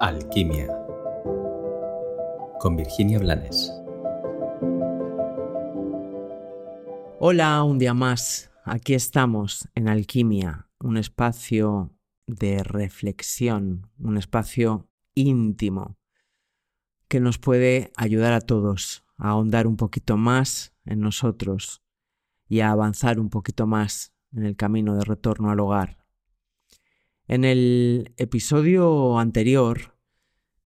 Alquimia con Virginia Blanes. Hola, un día más. Aquí estamos en Alquimia, un espacio de reflexión, un espacio íntimo que nos puede ayudar a todos a ahondar un poquito más en nosotros y a avanzar un poquito más en el camino de retorno al hogar. En el episodio anterior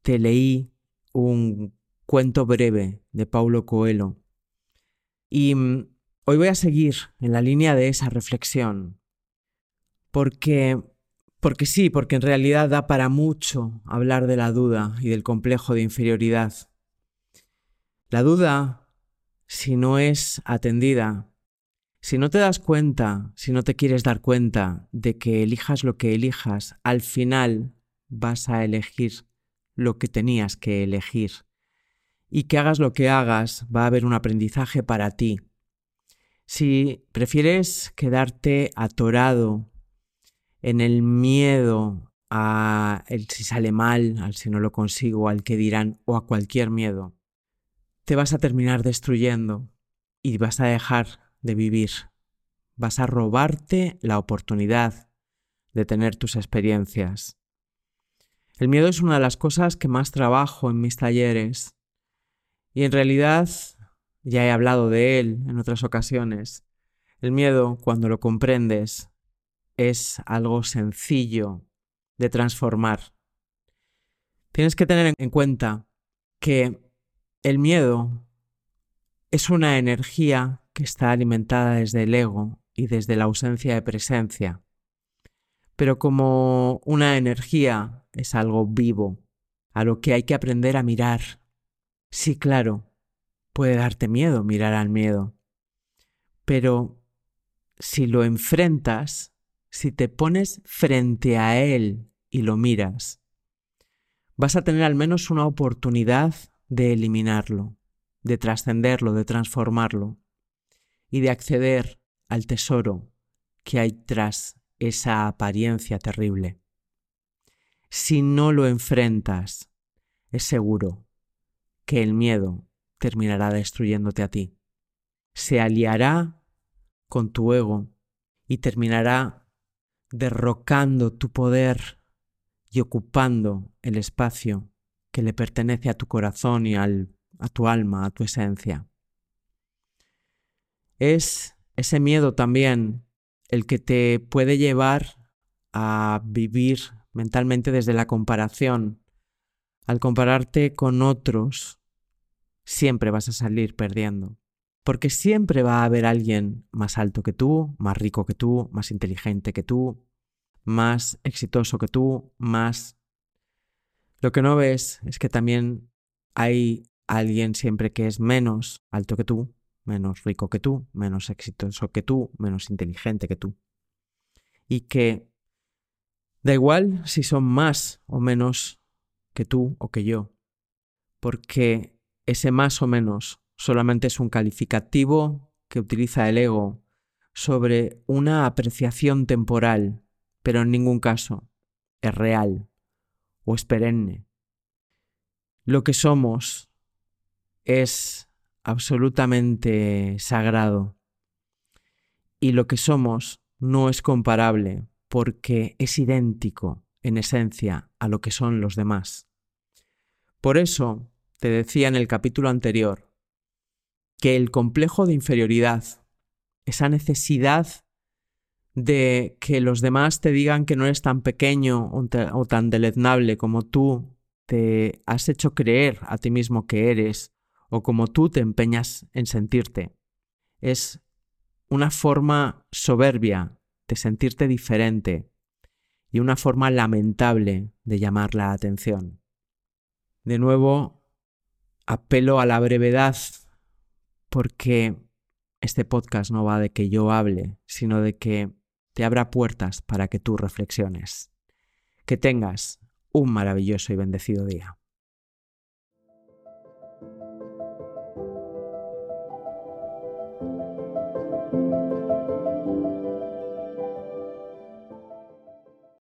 te leí un cuento breve de Paulo Coelho y mm, hoy voy a seguir en la línea de esa reflexión porque porque sí, porque en realidad da para mucho hablar de la duda y del complejo de inferioridad. La duda, si no es atendida, si no te das cuenta, si no te quieres dar cuenta de que elijas lo que elijas, al final vas a elegir lo que tenías que elegir. Y que hagas lo que hagas, va a haber un aprendizaje para ti. Si prefieres quedarte atorado en el miedo a el si sale mal, al si no lo consigo, al que dirán o a cualquier miedo, te vas a terminar destruyendo y vas a dejar de vivir. Vas a robarte la oportunidad de tener tus experiencias. El miedo es una de las cosas que más trabajo en mis talleres y en realidad ya he hablado de él en otras ocasiones. El miedo, cuando lo comprendes, es algo sencillo de transformar. Tienes que tener en cuenta que el miedo es una energía que está alimentada desde el ego y desde la ausencia de presencia. Pero como una energía es algo vivo, a lo que hay que aprender a mirar. Sí, claro, puede darte miedo mirar al miedo. Pero si lo enfrentas, si te pones frente a él y lo miras, vas a tener al menos una oportunidad de eliminarlo, de trascenderlo, de transformarlo y de acceder al tesoro que hay tras esa apariencia terrible. Si no lo enfrentas, es seguro que el miedo terminará destruyéndote a ti. Se aliará con tu ego y terminará derrocando tu poder y ocupando el espacio que le pertenece a tu corazón y al, a tu alma, a tu esencia es ese miedo también el que te puede llevar a vivir mentalmente desde la comparación. Al compararte con otros, siempre vas a salir perdiendo. Porque siempre va a haber alguien más alto que tú, más rico que tú, más inteligente que tú, más exitoso que tú, más... Lo que no ves es que también hay alguien siempre que es menos alto que tú, menos rico que tú, menos exitoso que tú, menos inteligente que tú. Y que da igual si son más o menos que tú o que yo, porque ese más o menos solamente es un calificativo que utiliza el ego sobre una apreciación temporal, pero en ningún caso es real o es perenne. Lo que somos es absolutamente sagrado. Y lo que somos no es comparable porque es idéntico en esencia a lo que son los demás. Por eso te decía en el capítulo anterior que el complejo de inferioridad, esa necesidad de que los demás te digan que no eres tan pequeño o tan deleznable como tú te has hecho creer a ti mismo que eres, o como tú te empeñas en sentirte. Es una forma soberbia de sentirte diferente y una forma lamentable de llamar la atención. De nuevo, apelo a la brevedad porque este podcast no va de que yo hable, sino de que te abra puertas para que tú reflexiones. Que tengas un maravilloso y bendecido día.